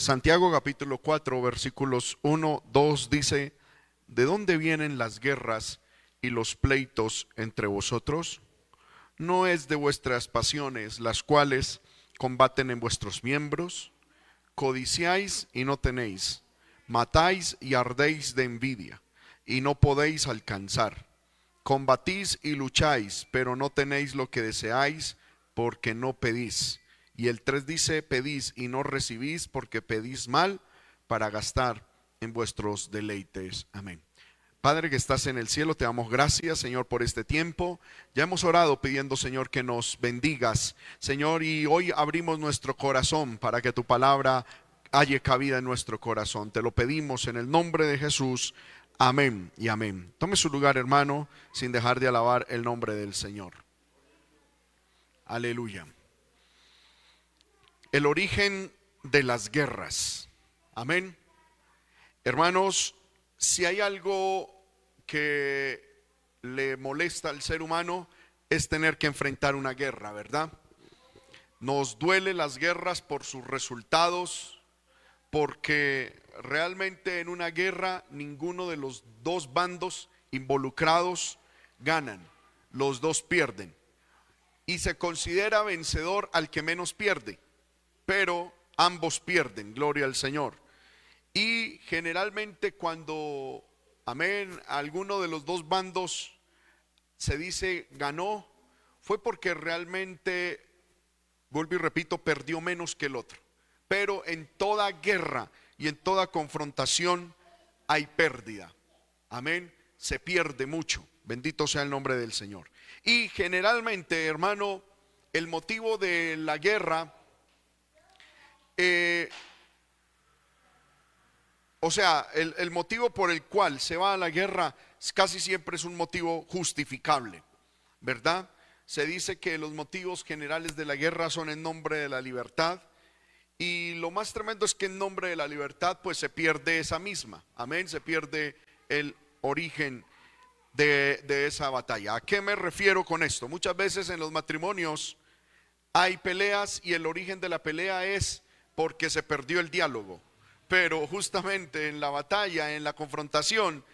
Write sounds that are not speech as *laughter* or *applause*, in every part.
Santiago capítulo 4 versículos 1, 2 dice, ¿de dónde vienen las guerras y los pleitos entre vosotros? ¿No es de vuestras pasiones las cuales combaten en vuestros miembros? Codiciáis y no tenéis, matáis y ardéis de envidia y no podéis alcanzar. Combatís y lucháis, pero no tenéis lo que deseáis porque no pedís. Y el 3 dice, pedís y no recibís porque pedís mal para gastar en vuestros deleites. Amén. Padre que estás en el cielo, te damos gracias, Señor, por este tiempo. Ya hemos orado pidiendo, Señor, que nos bendigas, Señor, y hoy abrimos nuestro corazón para que tu palabra haya cabida en nuestro corazón. Te lo pedimos en el nombre de Jesús. Amén y amén. Tome su lugar, hermano, sin dejar de alabar el nombre del Señor. Aleluya. El origen de las guerras. Amén. Hermanos, si hay algo que le molesta al ser humano es tener que enfrentar una guerra, ¿verdad? Nos duele las guerras por sus resultados, porque realmente en una guerra ninguno de los dos bandos involucrados ganan, los dos pierden. Y se considera vencedor al que menos pierde, pero ambos pierden, gloria al Señor. Y generalmente cuando, amén, alguno de los dos bandos se dice ganó, fue porque realmente, vuelvo y repito, perdió menos que el otro. Pero en toda guerra y en toda confrontación hay pérdida. Amén. Se pierde mucho. Bendito sea el nombre del Señor. Y generalmente, hermano, el motivo de la guerra eh, o sea, el, motivo por el cual se va a la guerra casi siempre es un motivo justificable, ¿verdad? Se dice que los motivos generales de la guerra son en nombre de la libertad. Y lo más tremendo es que en nombre de la libertad pues se pierde esa misma. Amén, se pierde el origen de, de, esa batalla. ¿A qué me refiero con esto? Muchas veces en los matrimonios hay peleas y el origen de la pelea es porque se perdió el diálogo pero justamente en la batalla, en la confrontación,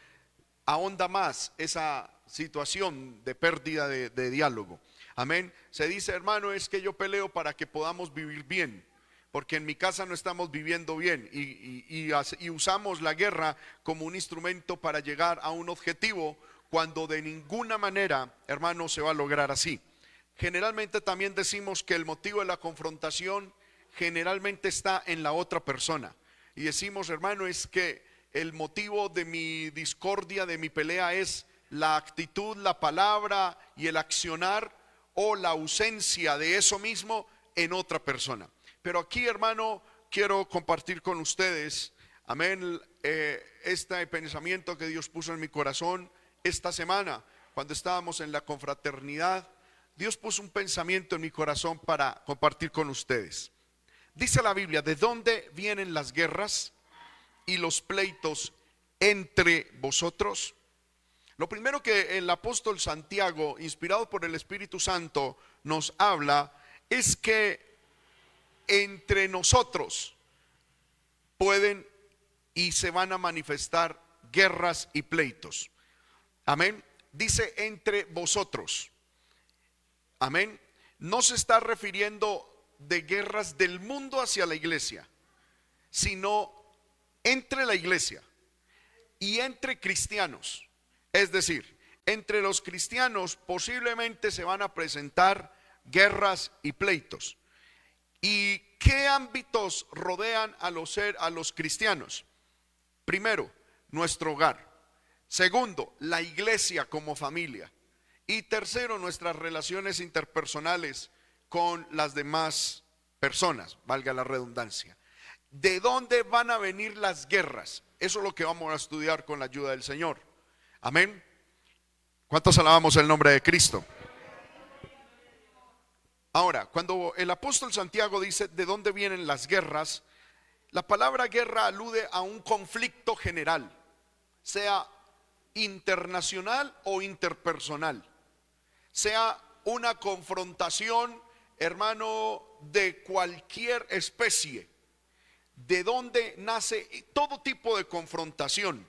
ahonda más esa situación de pérdida de, diálogo. Amén. Se dice, hermano, es que yo peleo para que podamos vivir bien, porque en mi casa no estamos viviendo bien y, usamos la guerra como un instrumento para llegar a un objetivo cuando de ninguna manera, hermano, se va a lograr así. Generalmente también decimos que el motivo de la confrontación generalmente está en la otra persona y decimos, hermano, es que el motivo de mi discordia, de mi pelea es la actitud, la palabra y el accionar o la ausencia de eso mismo en otra persona. Pero aquí, hermano, quiero compartir con ustedes, amén, eh, este pensamiento que Dios puso en mi corazón esta semana, cuando estábamos en la confraternidad. Dios puso un pensamiento en mi corazón para compartir con ustedes. Dice la Biblia, ¿de dónde vienen las guerras y los pleitos entre vosotros? Lo primero que el apóstol Santiago, inspirado por el Espíritu Santo, nos habla es que entre nosotros pueden y se van a manifestar guerras y pleitos. Amén. Dice entre vosotros. Amén. No se está refiriendo de guerras del mundo hacia la iglesia, sino entre la iglesia y entre cristianos. Es decir, entre los cristianos posiblemente se van a presentar guerras y pleitos. ¿Y qué ámbitos rodean a los, a los cristianos? Primero, nuestro hogar. Segundo, la iglesia como familia. Y tercero, nuestras relaciones interpersonales con las demás personas, valga la redundancia. ¿De dónde van a venir las guerras? Eso es lo que vamos a estudiar con la ayuda del Señor. Amén. ¿Cuántos alabamos el nombre de Cristo? Ahora, cuando el apóstol Santiago dice de dónde vienen las guerras, la palabra guerra alude a un conflicto general, sea internacional o interpersonal, sea una confrontación hermano, de cualquier especie, de dónde nace todo tipo de confrontación,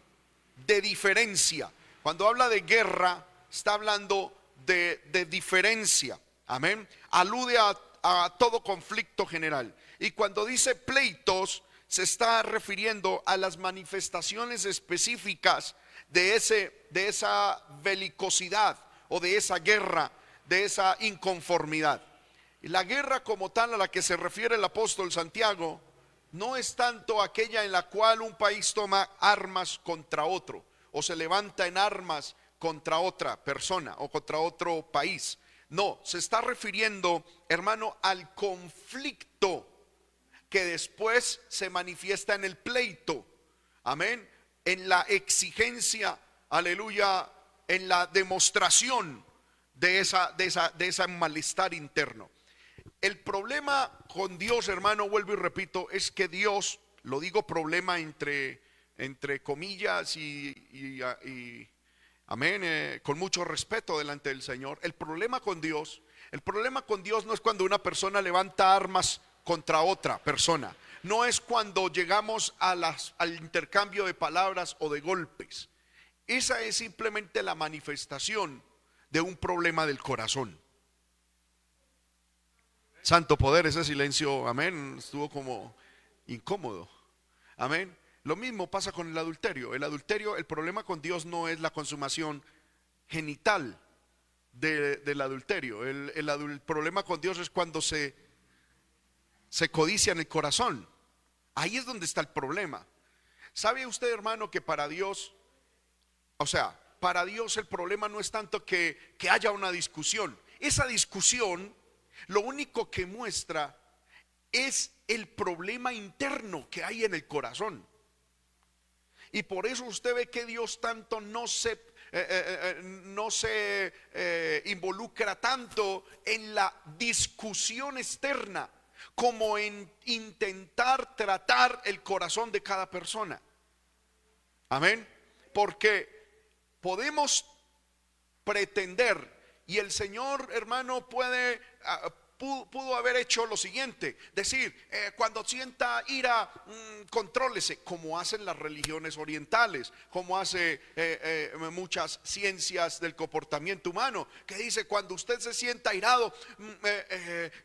de diferencia. Cuando habla de guerra, está hablando de, diferencia. Amén. Alude a, a todo conflicto general. Y cuando dice pleitos, se está refiriendo a las manifestaciones específicas de, ese, de esa belicosidad o de esa guerra, de esa inconformidad. La guerra como tal a la que se refiere el apóstol Santiago no es tanto aquella en la cual un país toma armas contra otro o se levanta en armas contra otra persona o contra otro país. No, se está refiriendo, hermano, al conflicto que después se manifiesta en el pleito. Amén. En la exigencia, aleluya, en la demostración de esa de esa de ese malestar interno. El problema con Dios, hermano, vuelvo y repito, es que Dios, lo digo problema entre entre comillas y, amén, eh, con mucho respeto delante del Señor. El problema con Dios, el problema con Dios no es cuando una persona levanta armas contra otra persona. No es cuando llegamos a las, al intercambio de palabras o de golpes. Esa es simplemente la manifestación de un problema del corazón. Santo poder, ese silencio, amén, estuvo como incómodo. Amén. Lo mismo pasa con el adulterio. El adulterio, el problema con Dios no es la consumación genital del adulterio. El, el problema con Dios es cuando se se codicia en el corazón. Ahí es donde está el problema. ¿Sabe usted, hermano, que para Dios, o sea, para Dios el problema no es tanto que, que haya una discusión. Esa discusión lo único que muestra es el problema interno que hay en el corazón. Y por eso usted ve que Dios tanto no se, eh, eh, eh, no se involucra tanto en la discusión externa como en intentar tratar el corazón de cada persona. Amén. Porque podemos pretender, y el Señor hermano puede ah, pudo, haber hecho lo siguiente, decir, eh, cuando sienta ira, mm, contrólese, como hacen las religiones orientales, como hace eh, eh, muchas ciencias del comportamiento humano, que dice, cuando usted se sienta irado, mm,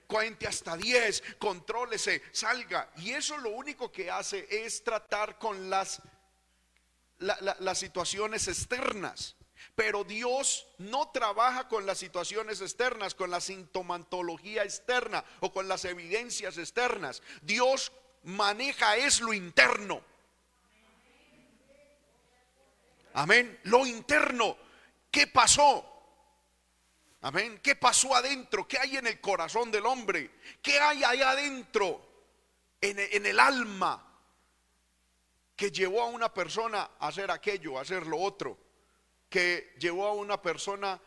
cuente hasta 10, contrólese, salga. Y eso lo único que hace es tratar con las, las situaciones externas. Pero Dios no trabaja con las situaciones externas, con la sintomatología externa o con las evidencias externas. Dios maneja es lo interno. Amén. Lo interno. ¿Qué pasó? Amén. ¿Qué pasó adentro? ¿Qué hay en el corazón del hombre? ¿Qué hay allá adentro? En, en el alma que llevó a una persona a hacer aquello, a hacer lo otro que llevó a una persona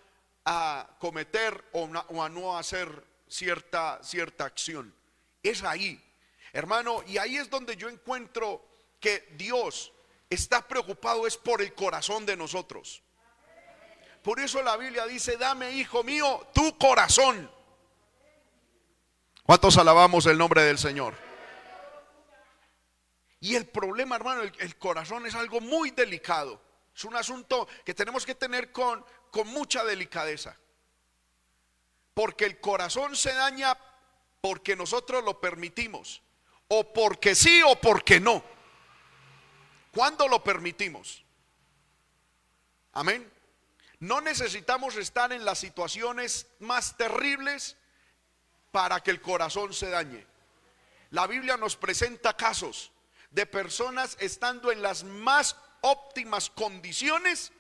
a cometer o, a no hacer cierta, cierta acción. Es ahí, hermano, y ahí es donde yo encuentro que Dios está preocupado es por el corazón de nosotros. Por eso la Biblia dice, dame, hijo mío, tu corazón. ¿Cuántos alabamos el nombre del Señor? Y el problema, hermano, el corazón es algo muy delicado. Es un asunto que tenemos que tener con, con mucha delicadeza. Porque el corazón se daña porque nosotros lo permitimos. O porque sí o porque no. ¿Cuándo lo permitimos? Amén. No necesitamos estar en las situaciones más terribles para que el corazón se dañe. La Biblia nos presenta casos de personas estando en las más óptimas condiciones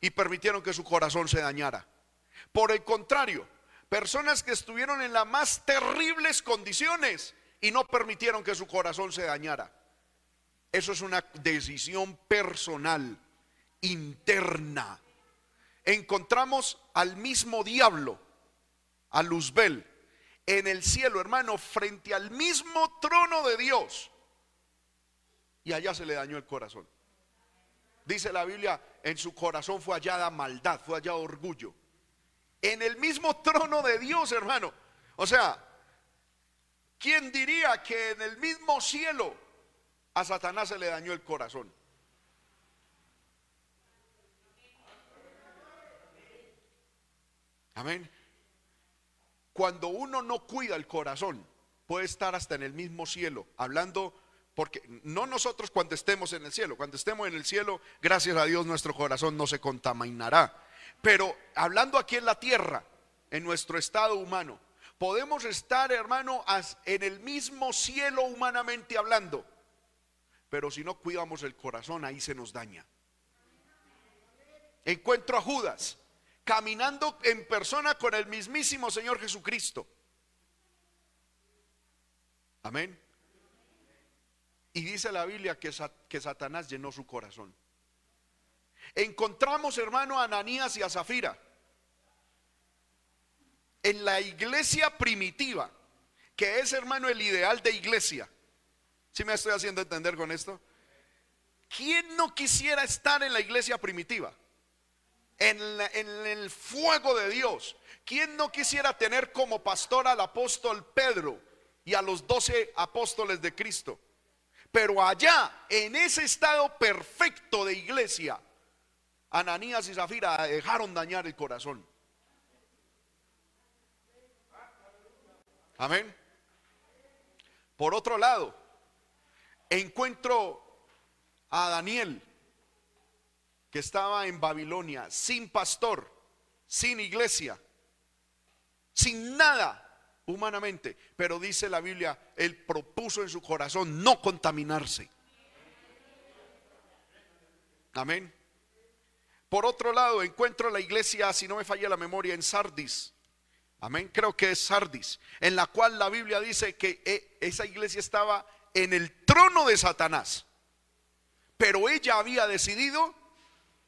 y permitieron que su corazón se dañara. Por el contrario, personas que estuvieron en las más terribles condiciones y no permitieron que su corazón se dañara. Eso es una decisión personal, interna. Encontramos al mismo diablo, a Luzbel, en el cielo, hermano, frente al mismo trono de Dios. Y allá se le dañó el corazón. Dice la Biblia, en su corazón fue hallada maldad, fue hallado orgullo. En el mismo trono de Dios, hermano. O sea, ¿quién diría que en el mismo cielo A Satanás se le dañó el corazón. Amén. Cuando uno no cuida el corazón, puede estar hasta en el mismo cielo, hablando, porque no nosotros cuando estemos en el cielo, cuando estemos en el cielo, gracias a Dios nuestro corazón no se contaminará. Pero hablando aquí en la tierra, en nuestro estado humano, podemos estar, hermano, en el mismo cielo humanamente hablando, pero si no cuidamos el corazón, ahí se nos daña. Encuentro a Judas caminando en persona con el mismísimo Señor Jesucristo. Amén. Y dice la Biblia que, que Satanás llenó su corazón. Encontramos, hermano, a Ananías y a Zafira en la iglesia primitiva, que es, hermano, el ideal de iglesia. ¿Sí me estoy haciendo entender con esto? ¿Quién no quisiera estar en la iglesia primitiva? en, el fuego de Dios. ¿Quién no quisiera tener como pastor al apóstol Pedro y a los doce apóstoles de Cristo? Pero allá, en ese estado perfecto de iglesia, Ananías y Zafira dejaron dañar el corazón. Amén. Por otro lado, encuentro a Daniel que estaba en Babilonia, sin pastor, sin iglesia, sin nada humanamente. Pero dice la Biblia, él propuso en su corazón no contaminarse. Amén. Por otro lado, encuentro la iglesia, si no me falla la memoria, en Sardis. Amén. Creo que es Sardis, en la cual la Biblia dice que eh, esa iglesia estaba en el trono de Satanás. Pero ella había decidido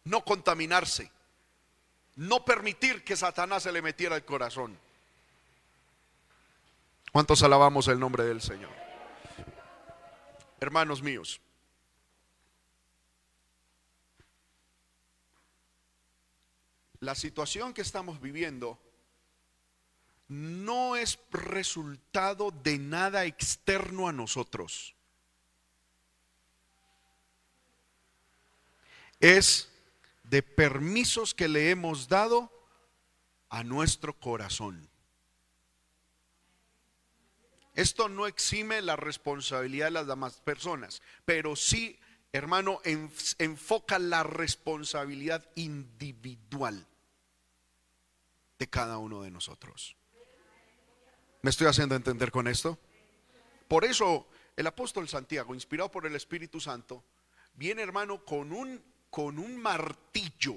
no contaminarse, no permitir que Satanás se le metiera el corazón. ¿Cuántos alabamos el nombre del Señor? Hermanos míos, la situación que estamos viviendo no es resultado de nada externo a nosotros. Es de permisos que le hemos dado a nuestro corazón. Esto no exime la responsabilidad de las demás personas, pero sí, hermano, enfoca la responsabilidad individual de cada uno de nosotros. ¿Me estoy haciendo entender con esto? Por eso el apóstol Santiago, inspirado por el Espíritu Santo, viene, hermano, con un con un martillo,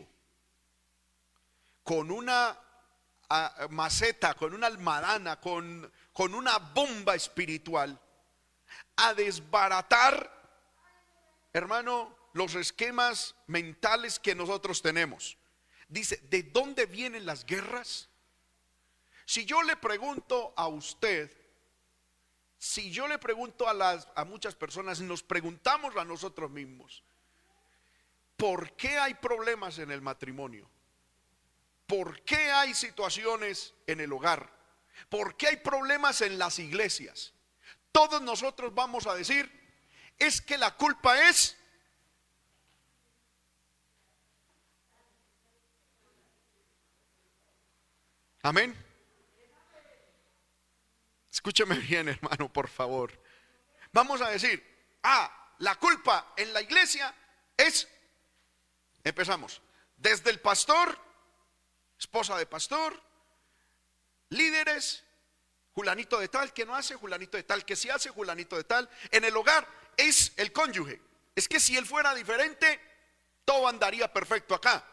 con una ah, maceta, con una almadana, con, con una bomba espiritual, a desbaratar, hermano, los esquemas mentales que nosotros tenemos. Dice, ¿de dónde vienen las guerras? Si yo le pregunto a usted, si yo le pregunto a, las, a muchas personas, nos preguntamos a nosotros mismos, ¿Por qué hay problemas en el matrimonio? ¿Por qué hay situaciones en el hogar? ¿Por qué hay problemas en las iglesias? Todos nosotros vamos a decir, es que la culpa es... Amén. Escúcheme bien, hermano, por favor. Vamos a decir, ah, la culpa en la iglesia es Empezamos. Desde el pastor, esposa de pastor, líderes, Julanito de tal que no hace, Julanito de tal que sí hace, Julanito de tal. En el hogar es el cónyuge. Es que si él fuera diferente, todo andaría perfecto acá.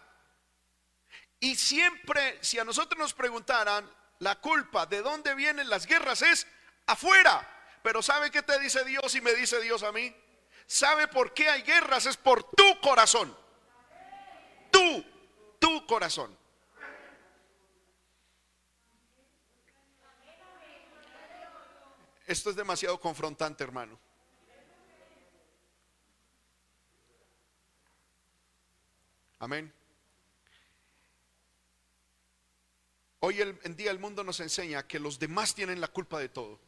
Y siempre, si a nosotros nos preguntaran, la culpa de dónde vienen las guerras es afuera. Pero ¿sabe qué te dice Dios y me dice Dios a mí? ¿Sabe por qué hay guerras? Es por tu corazón tú, tu corazón. Esto es demasiado confrontante, hermano. Amén. Hoy en día el mundo nos enseña que los demás tienen la culpa de todo.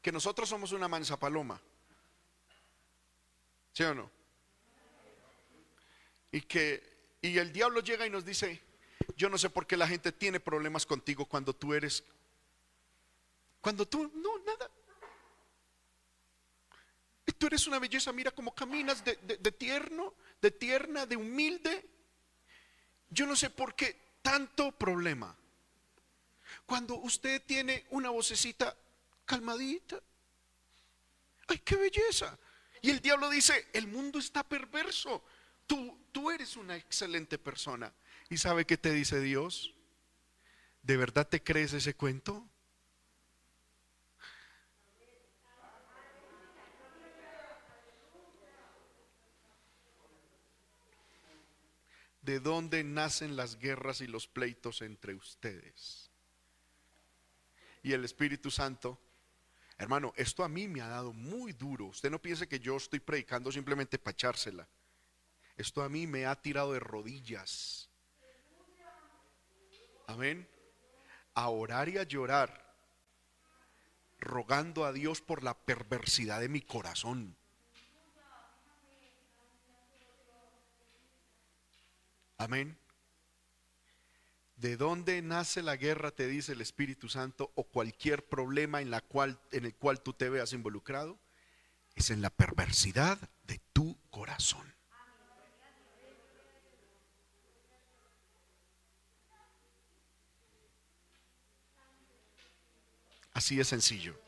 Que nosotros somos una mansa paloma. ¿Sí o no? Y que y el diablo llega y nos dice, yo no sé por qué la gente tiene problemas contigo cuando tú eres cuando tú no nada. Tú eres una belleza, mira cómo caminas de, de tierno, de tierna, de humilde. Yo no sé por qué tanto problema. Cuando usted tiene una vocecita calmadita. ¡Ay, qué belleza! Y el diablo dice, el mundo está perverso. Tú, tú eres una excelente persona. ¿Y sabe qué te dice Dios? ¿De verdad te crees ese cuento? ¿De dónde nacen las guerras y los pleitos entre ustedes? Y el Espíritu Santo, hermano, esto a mí me ha dado muy duro. Usted no piense que yo estoy predicando simplemente para echársela. Esto a mí me ha tirado de rodillas. Amén. A orar y a llorar, rogando a Dios por la perversidad de mi corazón. Amén. ¿De dónde nace la guerra? Te dice el Espíritu Santo o cualquier problema en, la cual, en el cual tú te veas involucrado. Es en la perversidad de tu corazón. Así de sencillo.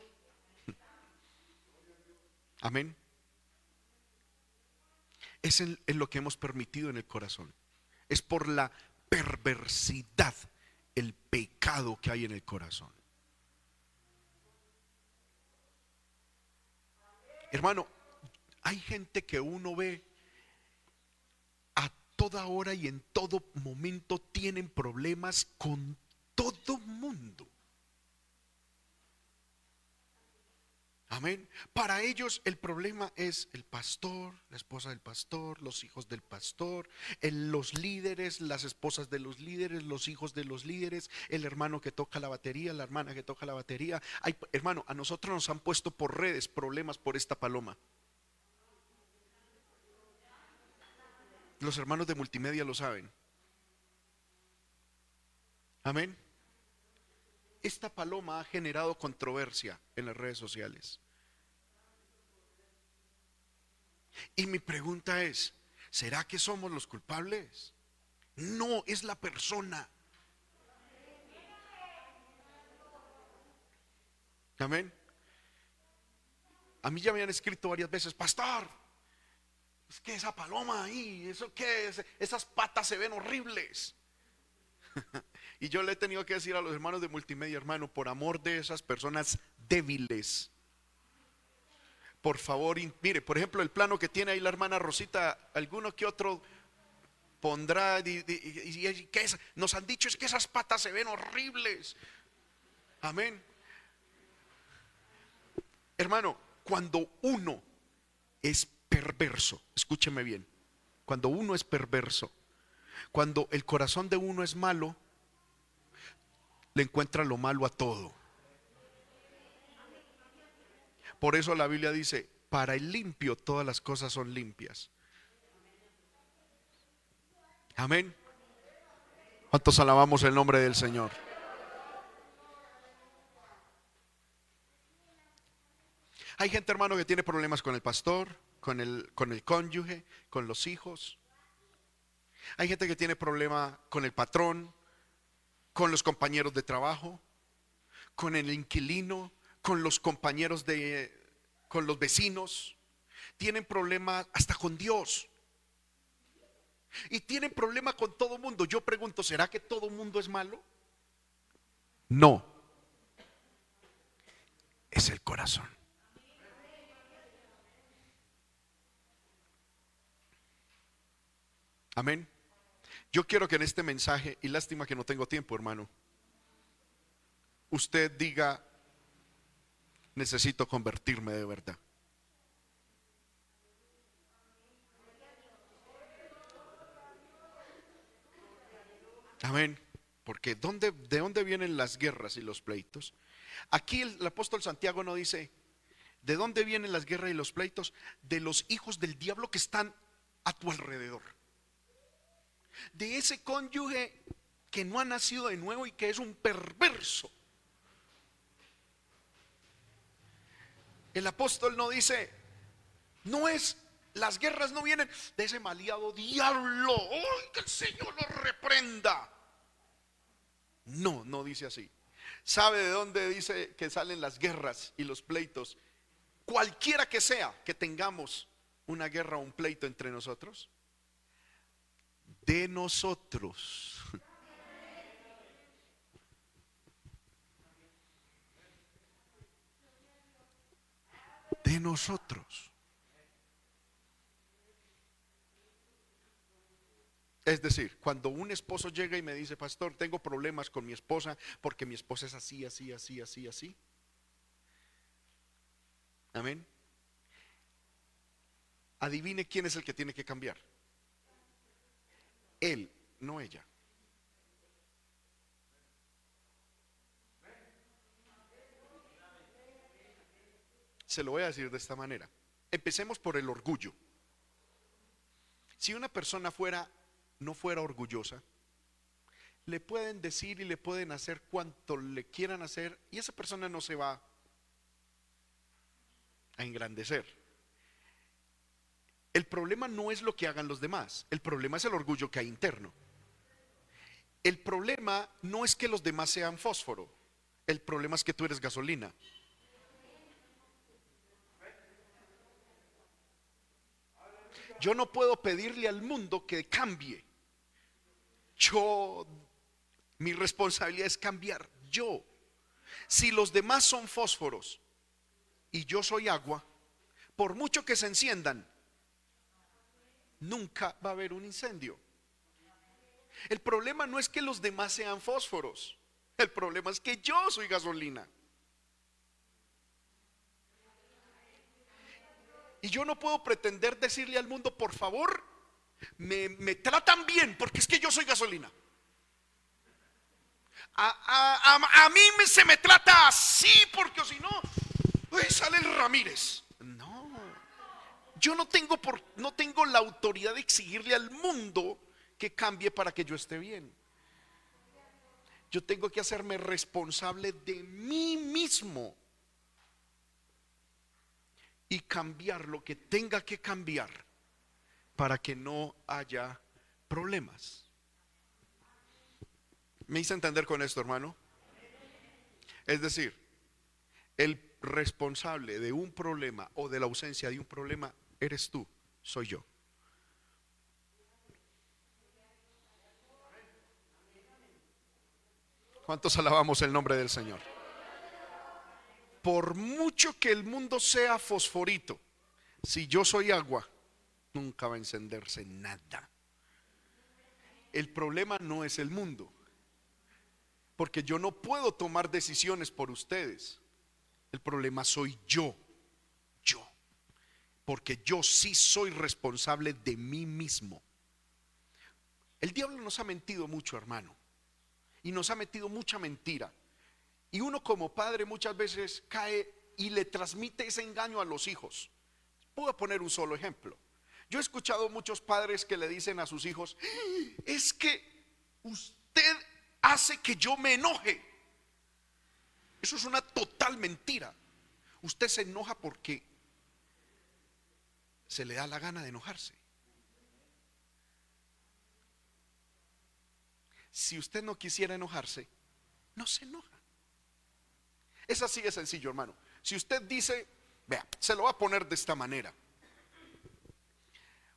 Amén. Es en, en, lo que hemos permitido en el corazón. Es por la perversidad, el pecado que hay en el corazón. Hermano, hay gente que uno ve a toda hora y en todo momento tienen problemas con todo mundo. Amén. Para ellos el problema es el pastor, la esposa del pastor, los hijos del pastor, los líderes, las esposas de los líderes, los hijos de los líderes, el hermano que toca la batería, la hermana que toca la batería. Hay, hermano, a nosotros nos han puesto por redes problemas por esta paloma. Los hermanos de multimedia lo saben. Amén esta paloma ha generado controversia en las redes sociales. Y mi pregunta es, ¿será que somos los culpables? No, es la persona. Amén. A mí ya me han escrito varias veces, pastor, es que esa paloma ahí, eso que esas patas se ven horribles. *laughs* Y yo le he tenido que decir a los hermanos de multimedia, hermano, por amor de esas personas débiles, por favor, mire, por ejemplo, el plano que tiene ahí la hermana Rosita, alguno que otro pondrá, y, que nos han dicho es que esas patas se ven horribles. Amén. Hermano, cuando uno es perverso, escúcheme bien, cuando uno es perverso, cuando el corazón de uno es malo, le encuentra lo malo a todo. Por eso la Biblia dice, para el limpio todas las cosas son limpias. Amén. ¿Cuántos alabamos el nombre del Señor? Hay gente, hermano, que tiene problemas con el pastor, con el, con el cónyuge, con los hijos. Hay gente que tiene problema con el patrón, con los compañeros de trabajo, con el inquilino, con los compañeros de, con los vecinos. Tienen problemas hasta con Dios. Y tienen problema con todo mundo. Yo pregunto, ¿será que todo mundo es malo? No. Es el corazón. Amén. Yo quiero que en este mensaje, y lástima que no tengo tiempo, hermano, usted diga, necesito convertirme de verdad. Amén. Porque ¿dónde, ¿de dónde vienen las guerras y los pleitos? Aquí el, el apóstol Santiago no dice, ¿De dónde vienen las guerras y los pleitos? De los hijos del diablo que están a tu alrededor. De ese cónyuge que no ha nacido de nuevo y que es un perverso. El apóstol no dice, no es, las guerras no vienen de ese maleado diablo. ¡Ay, que el Señor lo reprenda! No, no dice así. ¿Sabe de dónde dice que salen las guerras y los pleitos? Cualquiera que sea que tengamos una guerra o un pleito entre nosotros. De nosotros. De nosotros. Es decir, cuando un esposo llega y me dice, pastor, tengo problemas con mi esposa porque mi esposa es así, así, así, así, así. Amén. Adivine quién es el que tiene que cambiar. Él, no ella. Se lo voy a decir de esta manera. Empecemos por el orgullo. Si una persona fuera no fuera orgullosa, le pueden decir y le pueden hacer cuanto le quieran hacer y esa persona no se va a engrandecer. El problema no es lo que hagan los demás, el problema es el orgullo que hay interno. El problema no es que los demás sean fósforo, el problema es que tú eres gasolina. Yo no puedo pedirle al mundo que cambie yo, mi responsabilidad es cambiar yo. Si los demás son fósforos y yo soy agua, por mucho que se enciendan, nunca va a haber un incendio. El problema no es que los demás sean fósforos, el problema es que yo soy gasolina. Y yo no puedo pretender decirle al mundo, por favor, me, tratan bien porque es que yo soy gasolina. A, mí me, se me trata así porque si no, sale el Ramírez. Yo no tengo, por, no tengo la autoridad de exigirle al mundo que cambie para que yo esté bien. Yo tengo que hacerme responsable de mí mismo y cambiar lo que tenga que cambiar para que no haya problemas. ¿Me hice entender con esto, hermano? Es decir, el responsable de un problema o de la ausencia de un problema eres tú, soy yo. ¿Cuántos alabamos el nombre del Señor? Por mucho que el mundo sea fosforito, si yo soy agua, nunca va a encenderse nada. El problema no es el mundo, porque yo no puedo tomar decisiones por ustedes. El problema soy yo, porque yo sí soy responsable de mí mismo. El diablo nos ha mentido mucho, hermano, y nos ha metido mucha mentira. Y uno como padre muchas veces cae y le transmite ese engaño a los hijos. Puedo poner un solo ejemplo. Yo he escuchado muchos padres que le dicen a sus hijos, es que usted hace que yo me enoje. Eso es una total mentira. Usted se enoja porque se le da la gana de enojarse. Si usted no quisiera enojarse, no se enoja. Es así de sencillo, hermano. Si usted dice, vea, se lo va a poner de esta manera.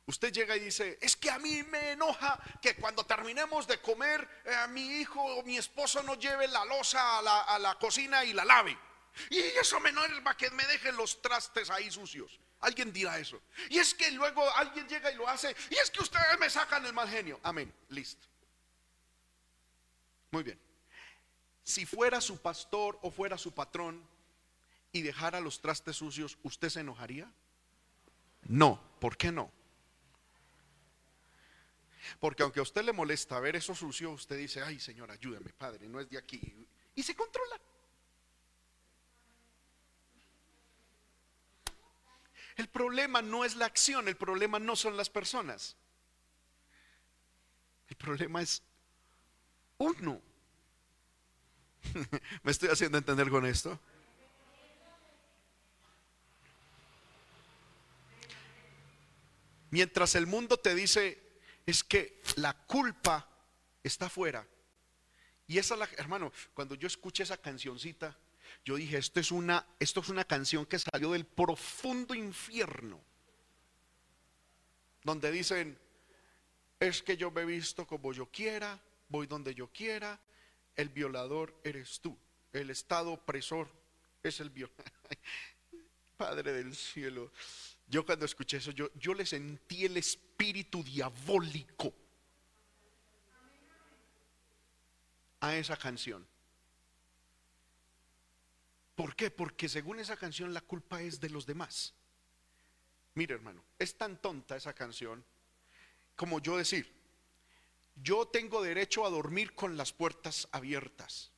Usted llega y dice, es que a mí me enoja que cuando terminemos de comer, a eh, mi hijo o mi esposo no lleve la losa a la, cocina y la lave. Y eso me enerva que me dejen los trastes ahí sucios. Alguien dirá eso. Y es que luego alguien llega y lo hace. Y es que ustedes me sacan el mal genio. Amén. Listo. Muy bien. Si fuera su pastor o fuera su patrón y dejara los trastes sucios, ¿usted se enojaría? No. ¿Por qué no? Porque aunque a usted le molesta ver eso sucio, usted dice, ay Señor, ayúdame, Padre, no es de aquí. Y se controla. El problema no es la acción, el problema no son las personas. El problema es uno. *laughs* ¿Me estoy haciendo entender con esto? Mientras el mundo te dice, es que la culpa está afuera. Y esa la, hermano, cuando yo escuché esa cancioncita, yo dije, esto es una, esto es una canción que salió del profundo infierno. Donde dicen, es que yo me he visto como yo quiera, voy donde yo quiera, el violador eres tú, el estado opresor es el violador. *laughs* Padre del cielo, yo cuando escuché eso, yo, yo le sentí el espíritu diabólico a esa canción. ¿Por qué? Porque según esa canción la culpa es de los demás. Mire hermano, es tan tonta esa canción como yo decir, yo tengo derecho a dormir con las puertas abiertas.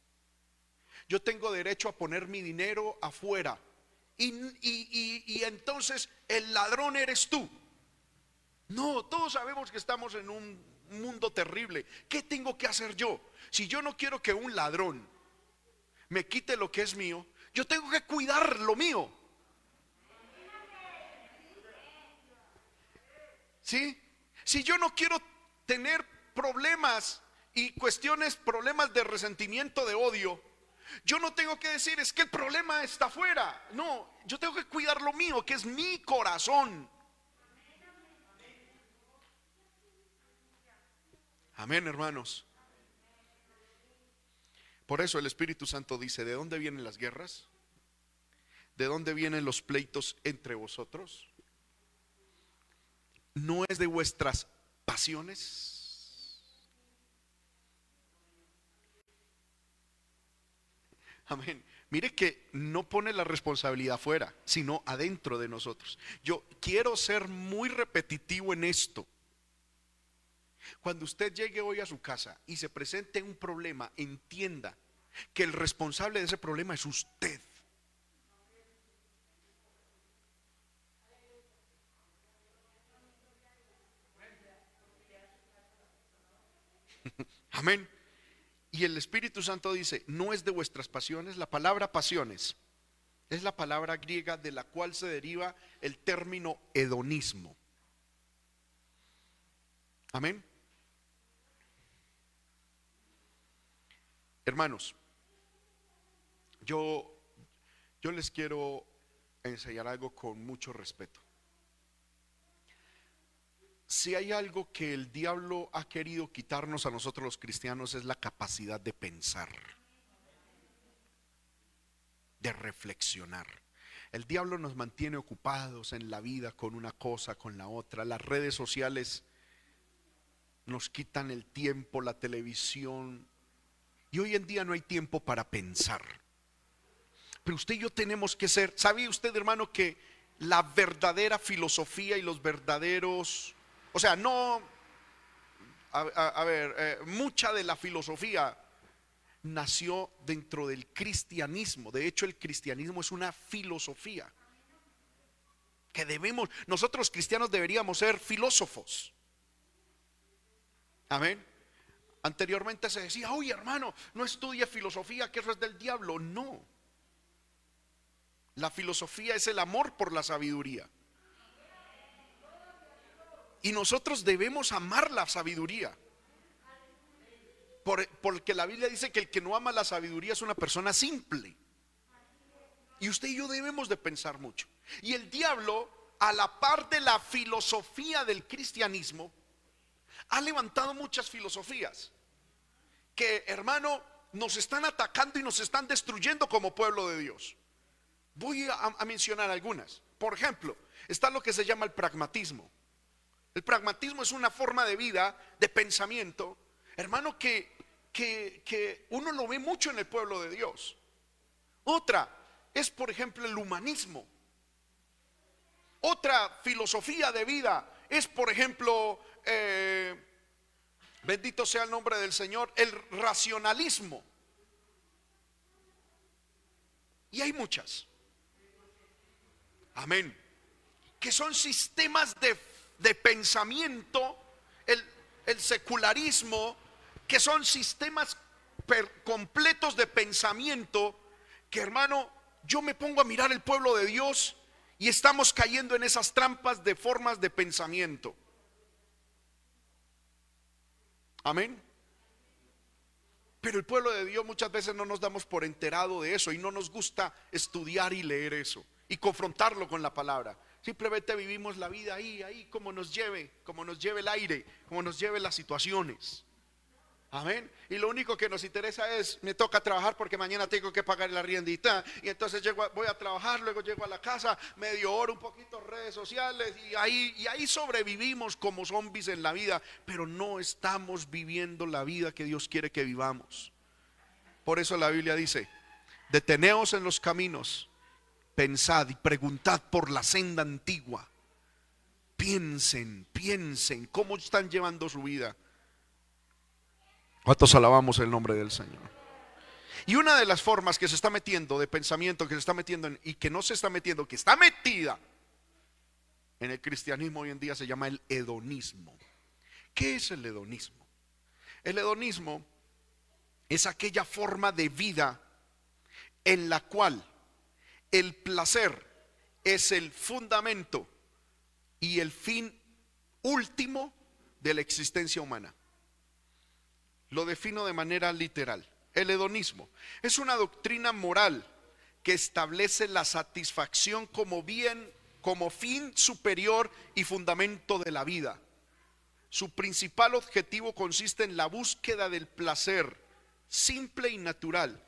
Yo tengo derecho a poner mi dinero afuera y, entonces el ladrón eres tú. No, todos sabemos que estamos en un mundo terrible. ¿Qué tengo que hacer yo? Si yo no quiero que un ladrón me quite lo que es mío, yo tengo que cuidar lo mío. ¿Sí? Si yo no quiero tener problemas y cuestiones, problemas de resentimiento, de odio, yo no tengo que decir, es que el problema está afuera. No, yo tengo que cuidar lo mío, que es mi corazón. Amén, hermanos. Por eso el Espíritu Santo dice, ¿de dónde vienen las guerras? ¿De dónde vienen los pleitos entre vosotros? ¿No es de vuestras pasiones? Amén. Mire que no pone la responsabilidad fuera, sino adentro de nosotros. Yo quiero ser muy repetitivo en esto. Cuando usted llegue hoy a su casa y se presente un problema, entienda que el responsable de ese problema es usted. *laughs* Amén. Y el Espíritu Santo dice, no es de vuestras pasiones, la palabra pasiones es la palabra griega de la cual se deriva el término hedonismo. Amén. Hermanos, yo, yo les quiero enseñar algo con mucho respeto. Si hay algo que el diablo ha querido quitarnos a nosotros los cristianos es la capacidad de pensar, de reflexionar. El diablo nos mantiene ocupados en la vida con una cosa, con la otra. Las redes sociales nos quitan el tiempo, la televisión, y hoy en día no hay tiempo para pensar. Pero usted y yo tenemos que ser, ¿sabía usted hermano que la verdadera filosofía y los verdaderos, o sea, no, a, ver, eh, mucha de la filosofía nació dentro del cristianismo. De hecho, el cristianismo es una filosofía que debemos, nosotros cristianos deberíamos ser filósofos. Amén. Anteriormente se decía, oye hermano, no estudie filosofía, que eso es del diablo. No. La filosofía es el amor por la sabiduría. Y nosotros debemos amar la sabiduría. porque la Biblia dice que el que no ama la sabiduría es una persona simple. Y usted y yo debemos de pensar mucho. Y el diablo, a la par de la filosofía del cristianismo, ha levantado muchas filosofías que, hermano, nos están atacando y nos están destruyendo como pueblo de Dios. Voy a, mencionar algunas. Por ejemplo, está lo que se llama el pragmatismo. El pragmatismo es una forma de vida, de pensamiento, hermano, que, que, que uno lo ve mucho en el pueblo de Dios. Otra es, por ejemplo, el humanismo. Otra filosofía de vida es, por ejemplo, eh, bendito sea el nombre del Señor, el racionalismo. Y hay muchas. Amén. que son sistemas de, de pensamiento, el, el, secularismo, que son sistemas completos de pensamiento, que hermano, yo me pongo a mirar el pueblo de Dios y estamos cayendo en esas trampas de formas de pensamiento. Amén. Pero el pueblo de Dios muchas veces no nos damos por enterado de eso y no nos gusta estudiar y leer eso y confrontarlo con la palabra. Simplemente vivimos la vida ahí, ahí, como nos lleve, como nos lleve el aire, como nos lleve las situaciones. Amén. Y lo único que nos interesa es, me toca trabajar porque mañana tengo que pagar la riendita. Y entonces llego voy a trabajar, luego llego a la casa, medio hora, un poquito redes sociales. Y ahí, y ahí sobrevivimos como zombies en la vida. Pero no estamos viviendo la vida que Dios quiere que vivamos. Por eso la Biblia dice, deteneos en los caminos, pensad y preguntad por la senda antigua. Piensen, piensen cómo están llevando su vida ¿Cuántos alabamos el nombre del Señor? Y una de las formas que se está metiendo de pensamiento, que se está metiendo y que no se está metiendo, que está metida en el cristianismo hoy en día se llama el hedonismo. ¿Qué es el hedonismo? El hedonismo es aquella forma de vida en la cual el placer es el fundamento y el fin último de la existencia humana. Lo defino de manera literal. El hedonismo es una doctrina moral que establece la satisfacción como bien, como fin superior y fundamento de la vida. Su principal objetivo consiste en la búsqueda del placer simple y natural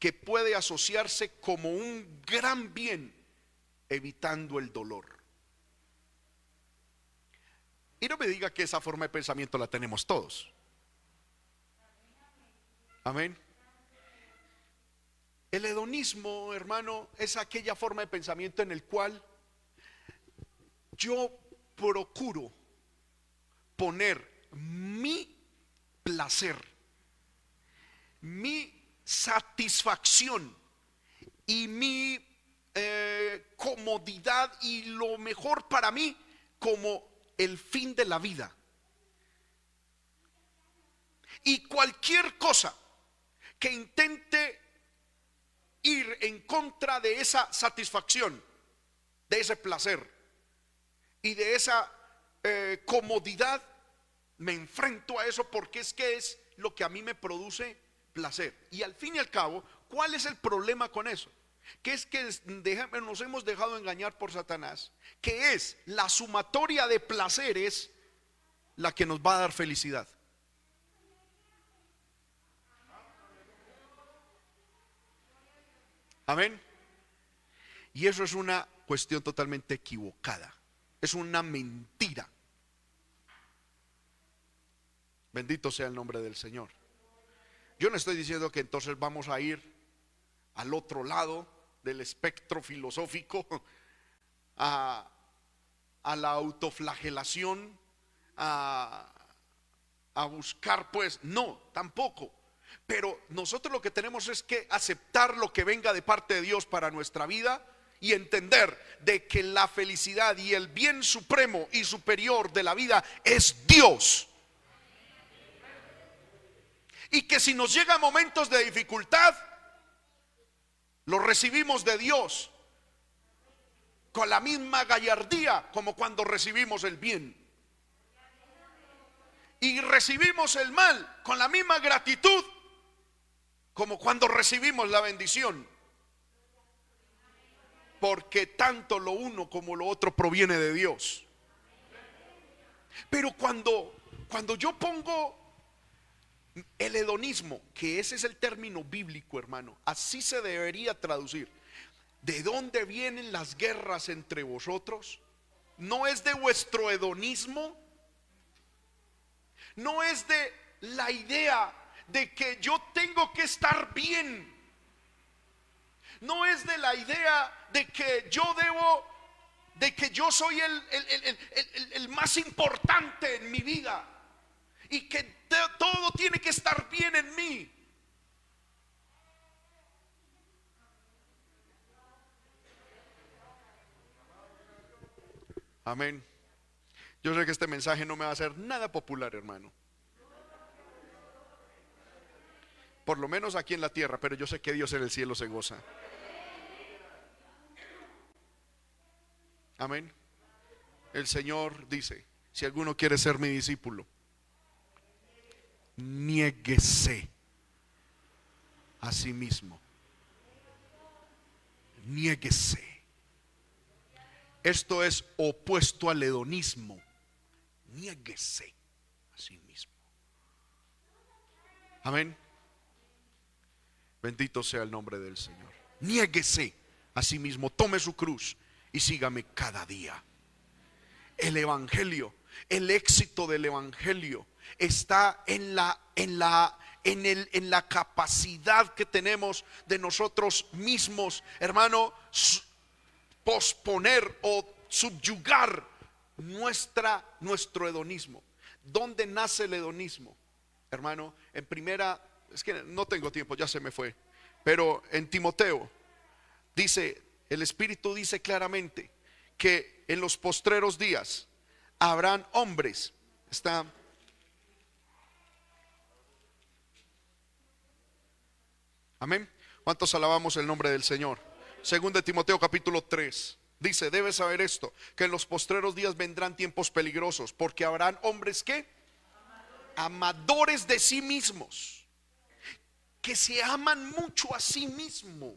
que puede asociarse como un gran bien evitando el dolor. Y no me diga que esa forma de pensamiento la tenemos todos. Amén. El hedonismo, hermano, es aquella forma de pensamiento en el cual yo procuro poner mi placer, mi satisfacción y mi eh, comodidad y lo mejor para mí como el fin de la vida. Y cualquier cosa que intente ir en contra de esa satisfacción, de ese placer y de esa eh, comodidad, me enfrento a eso porque es que es lo que a mí me produce placer. Y al fin y al cabo, ¿cuál es el problema con eso? Que es que nos hemos dejado engañar por Satanás, que es la sumatoria de placeres la que nos va a dar felicidad. Amén. Y eso es una cuestión totalmente equivocada. Es una mentira. Bendito sea el nombre del Señor. Yo no estoy diciendo que entonces vamos a ir al otro lado del espectro filosófico, *laughs* a, a la autoflagelación, a, a buscar pues, no, tampoco. Pero nosotros lo que tenemos es que aceptar lo que venga de parte de Dios para nuestra vida y entender de que la felicidad y el bien supremo y superior de la vida es Dios. Y que si nos llegan momentos de dificultad, lo recibimos de Dios con la misma gallardía como cuando recibimos el bien. Y recibimos el mal con la misma gratitud como cuando recibimos la bendición. Porque tanto lo uno como lo otro proviene de Dios. Pero cuando, cuando yo pongo el hedonismo, que ese es el término bíblico, hermano, así se debería traducir. ¿De dónde vienen las guerras entre vosotros? ¿No es de vuestro hedonismo? ¿No es de la idea de que yo tengo que estar bien. No es de la idea de que yo debo, de que yo soy el, el, más importante en mi vida y que todo tiene que estar bien en mí. Amén. Yo sé que este mensaje no me va a hacer nada popular, hermano. Por lo menos aquí en la tierra, pero yo sé que Dios en el cielo se goza. Amén. El Señor dice, si alguno quiere ser mi discípulo, niéguese a sí mismo. Niéguese. Esto es opuesto al hedonismo. Niéguese a sí mismo. Amén. Bendito sea el nombre del Señor. Niéguese a sí mismo, tome su cruz y sígame cada día. El evangelio, el éxito del evangelio está en la en la en el en la capacidad que tenemos de nosotros mismos, hermano, posponer o subyugar nuestra nuestro hedonismo. ¿Dónde nace el hedonismo? Hermano, en primera es que no tengo tiempo, ya se me fue. Pero en Timoteo dice, el Espíritu dice claramente que en los postreros días habrán hombres. Está. Amén. ¿Cuántos alabamos el nombre del Señor? Según de Timoteo capítulo 3. Dice, debes saber esto, que en los postreros días vendrán tiempos peligrosos, porque habrán hombres que amadores de sí mismos que se aman mucho a sí mismo.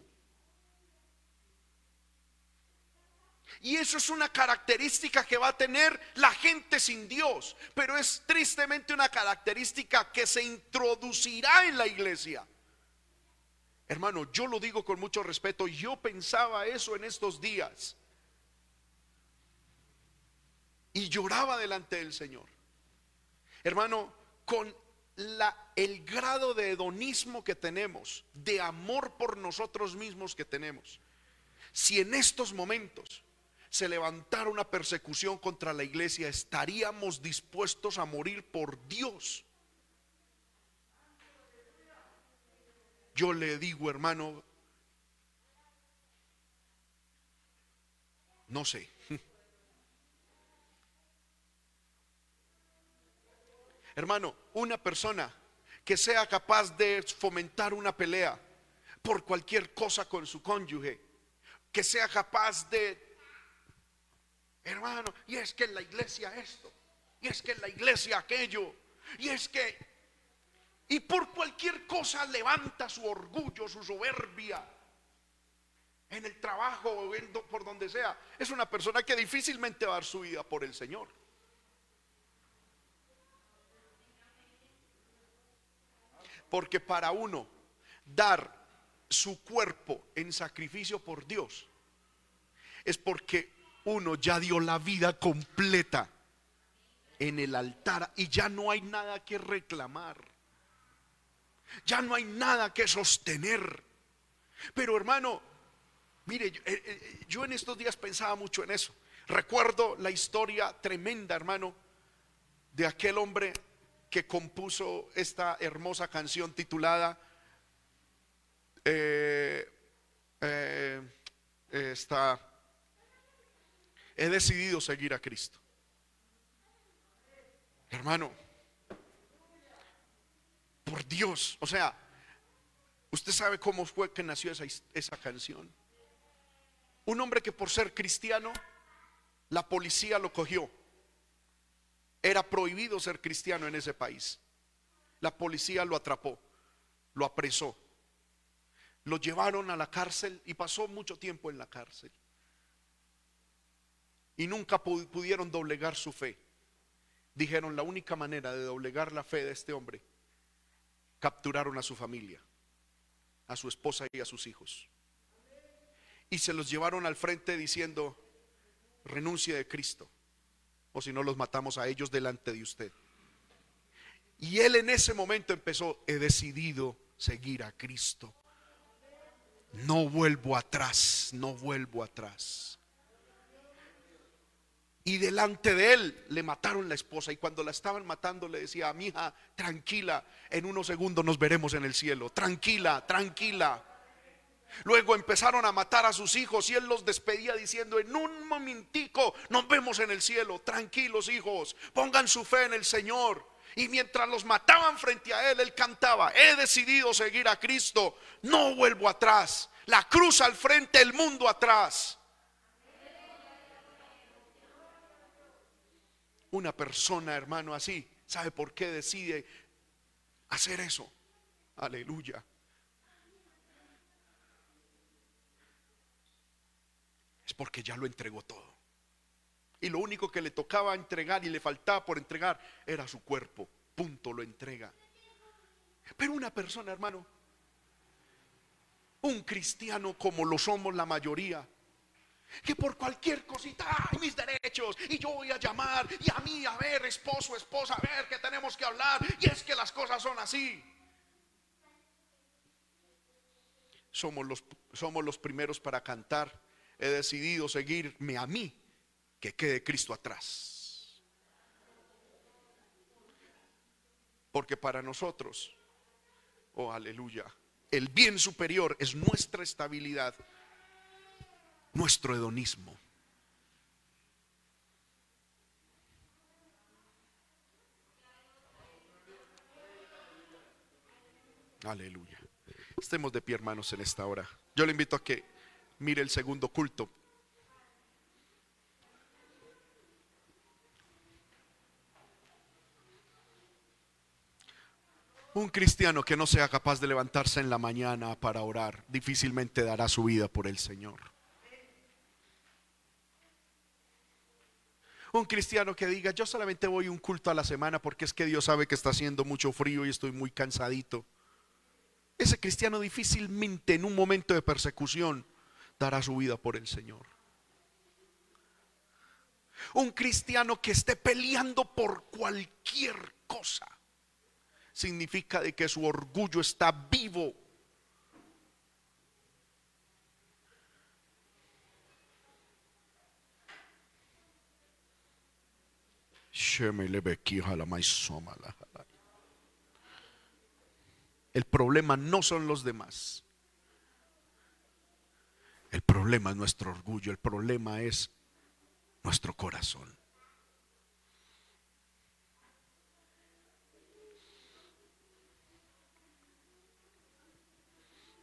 Y eso es una característica que va a tener la gente sin Dios, pero es tristemente una característica que se introducirá en la iglesia. Hermano, yo lo digo con mucho respeto, yo pensaba eso en estos días. Y lloraba delante del Señor. Hermano, con el grado de hedonismo que tenemos, de amor por nosotros mismos que tenemos, si en estos momentos se levantara una persecución contra la iglesia, estaríamos dispuestos a morir por Dios. Yo le digo, hermano, no sé. *laughs* Hermano, una persona que sea capaz de fomentar una pelea por cualquier cosa con su cónyuge, que sea capaz de, hermano, y es que en la iglesia esto, y es que en la iglesia aquello, y es que, y por cualquier cosa levanta su orgullo, su soberbia, en el trabajo o por donde sea, es una persona que difícilmente va a dar su vida por el Señor. Porque para uno dar su cuerpo en sacrificio por Dios es porque uno ya dio la vida completa en el altar y ya no hay nada que reclamar. Ya no hay nada que sostener. Pero hermano, mire, yo, eh, eh, yo en estos días pensaba mucho en eso. Recuerdo la historia tremenda, hermano, de aquel hombre que compuso esta hermosa canción titulada eh, eh, He decidido seguir a Cristo. Hermano, por Dios, o sea, usted sabe cómo fue que nació esa, esa canción. Un hombre que por ser cristiano, la policía lo cogió era prohibido ser cristiano en ese país. La policía lo atrapó, lo apresó, lo llevaron a la cárcel y pasó mucho tiempo en la cárcel. Y nunca pudieron doblegar su fe. Dijeron, la única manera de doblegar la fe de este hombre, capturaron a su familia, a su esposa y a sus hijos. Y se los llevaron al frente diciendo, renuncia de Cristo o si no los matamos a ellos delante de usted. Y él en ese momento empezó, he decidido seguir a Cristo. No vuelvo atrás, no vuelvo atrás. Y delante de él le mataron la esposa y cuando la estaban matando le decía a mi hija, tranquila, en unos segundos nos veremos en el cielo, tranquila, tranquila. Luego empezaron a matar a sus hijos y él los despedía diciendo, en un momentico nos vemos en el cielo. Tranquilos hijos, pongan su fe en el Señor. Y mientras los mataban frente a él, él cantaba, he decidido seguir a Cristo, no vuelvo atrás. La cruz al frente, el mundo atrás. Una persona, hermano, así, ¿sabe por qué decide hacer eso? Aleluya. Es porque ya lo entregó todo. Y lo único que le tocaba entregar y le faltaba por entregar era su cuerpo. Punto, lo entrega. Pero una persona, hermano, un cristiano como lo somos la mayoría, que por cualquier cosita, ay, mis derechos, y yo voy a llamar, y a mí, a ver, esposo, esposa, a ver, que tenemos que hablar, y es que las cosas son así. Somos los, somos los primeros para cantar. He decidido seguirme a mí, que quede Cristo atrás. Porque para nosotros, oh aleluya, el bien superior es nuestra estabilidad nuestro hedonismo. Aleluya. Estemos de pie, hermanos, en esta hora. Yo le invito a que mire el segundo culto. Un cristiano que no sea capaz de levantarse en la mañana para orar, difícilmente dará su vida por el Señor. Un cristiano que diga, yo solamente voy un culto a la semana porque es que Dios sabe que está haciendo mucho frío y estoy muy cansadito. Ese cristiano difícilmente en un momento de persecución dará su vida por el Señor. Un cristiano que esté peleando por cualquier cosa significa de que su orgullo está vivo El problema no son los demás. El problema es nuestro orgullo, el problema es nuestro corazón.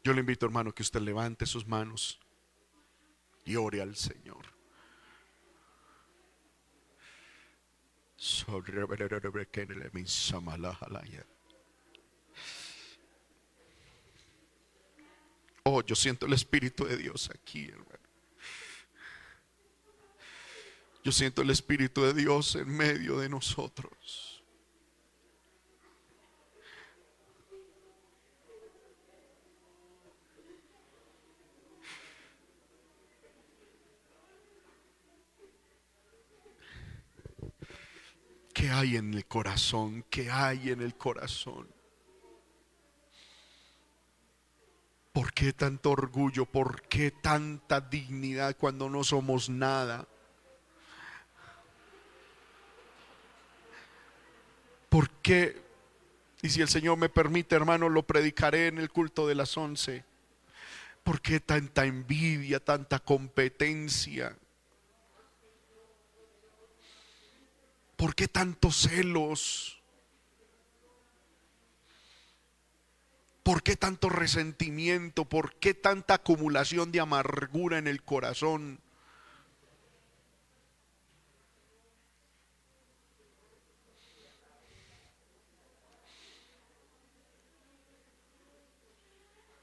Yo le invito, hermano, que usted levante sus manos y ore al Señor. Oh, yo siento el Espíritu de Dios aquí, hermano. Yo siento el Espíritu de Dios en medio de nosotros. ¿Qué hay en el corazón? ¿Qué hay en el corazón? ¿Por qué tanto orgullo? ¿Por qué tanta dignidad cuando no somos nada? ¿Por qué? Y si el Señor me permite, hermano, lo predicaré en el culto de las once. ¿Por qué tanta envidia, tanta competencia? ¿Por qué tantos celos? ¿Por qué tanto resentimiento? ¿Por qué tanta acumulación de amargura en el corazón?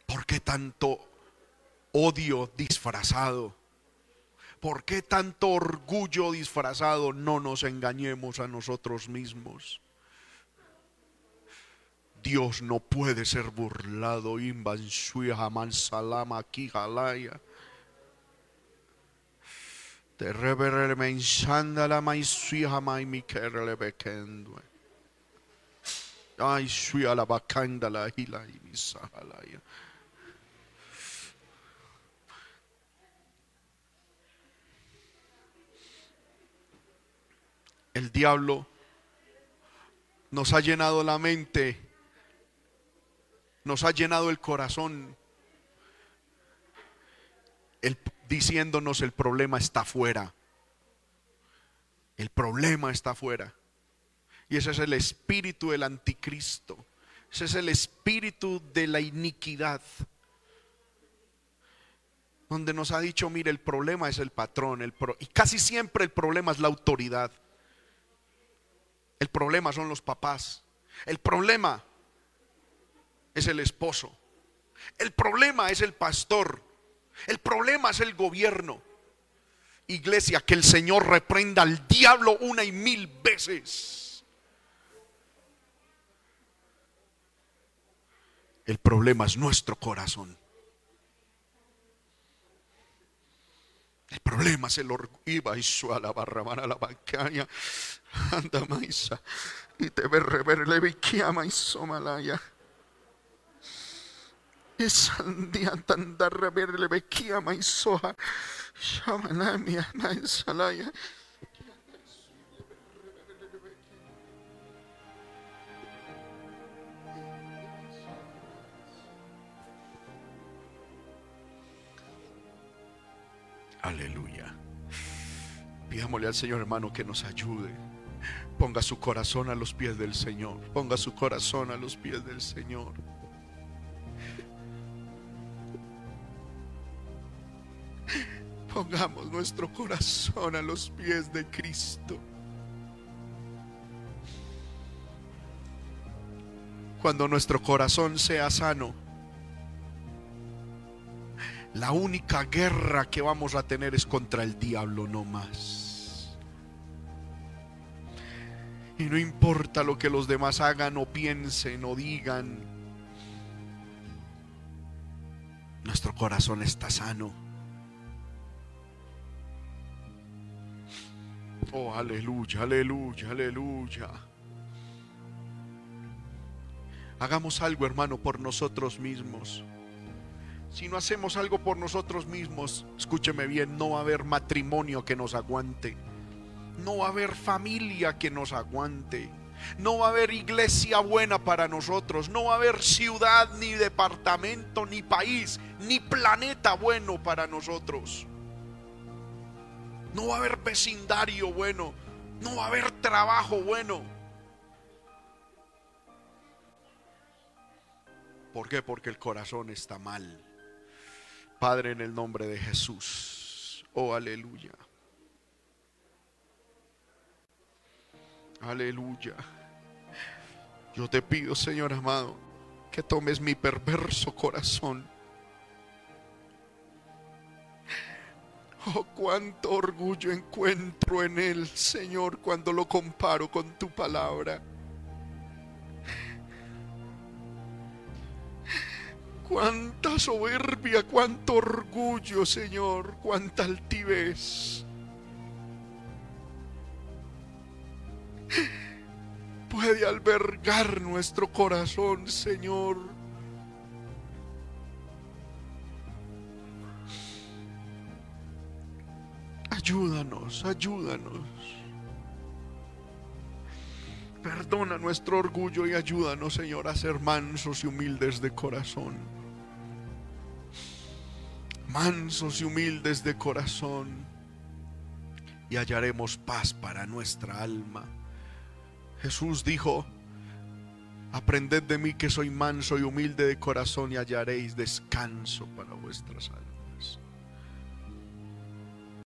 ¿Por qué tanto odio disfrazado? ¿Por qué tanto orgullo disfrazado? No nos engañemos a nosotros mismos. Dios no puede ser burlado. Te reverere la maisuya mai mi kerele bekendwe. Ay, suya la bacanda la hila y el diablo nos ha llenado la mente, nos ha llenado el corazón el, diciéndonos el problema está afuera. El problema está afuera. Y ese es el espíritu del anticristo. Ese es el espíritu de la iniquidad. Donde nos ha dicho, mire, el problema es el patrón. El y casi siempre el problema es la autoridad. El problema son los papás. El problema es el esposo. El problema es el pastor. El problema es el gobierno. Iglesia, que el Señor reprenda al diablo una y mil veces. El problema es nuestro corazón. El problema es el orgullo. Y a la barra, a la bancaña. Anda, maisa. Y te ver, rever, le y somalaya. Y sandia tanda rever, le bequia, maisoa. Shamanamia, naisalaya. Aleluya. Pidámosle al Señor hermano que nos ayude. Ponga su corazón a los pies del Señor. Ponga su corazón a los pies del Señor. Pongamos nuestro corazón a los pies de Cristo. Cuando nuestro corazón sea sano, la única guerra que vamos a tener es contra el diablo, no más. Y no importa lo que los demás hagan o piensen o digan, nuestro corazón está sano. Oh, aleluya, aleluya, aleluya. Hagamos algo, hermano, por nosotros mismos. Si no hacemos algo por nosotros mismos, escúcheme bien, no va a haber matrimonio que nos aguante. No va a haber familia que nos aguante. No va a haber iglesia buena para nosotros. No va a haber ciudad, ni departamento, ni país, ni planeta bueno para nosotros. No va a haber vecindario bueno. No va a haber trabajo bueno. ¿Por qué? Porque el corazón está mal. Padre, en el nombre de Jesús. Oh, aleluya. Aleluya. Yo te pido, Señor amado, que tomes mi perverso corazón. Oh, cuánto orgullo encuentro en él, Señor, cuando lo comparo con tu palabra. Cuánta soberbia, cuánto orgullo, Señor, cuánta altivez. Puede albergar nuestro corazón, Señor. Ayúdanos, ayúdanos. Perdona nuestro orgullo y ayúdanos, Señor, a ser mansos y humildes de corazón. Mansos y humildes de corazón. Y hallaremos paz para nuestra alma. Jesús dijo, aprended de mí que soy manso y humilde de corazón y hallaréis descanso para vuestras almas.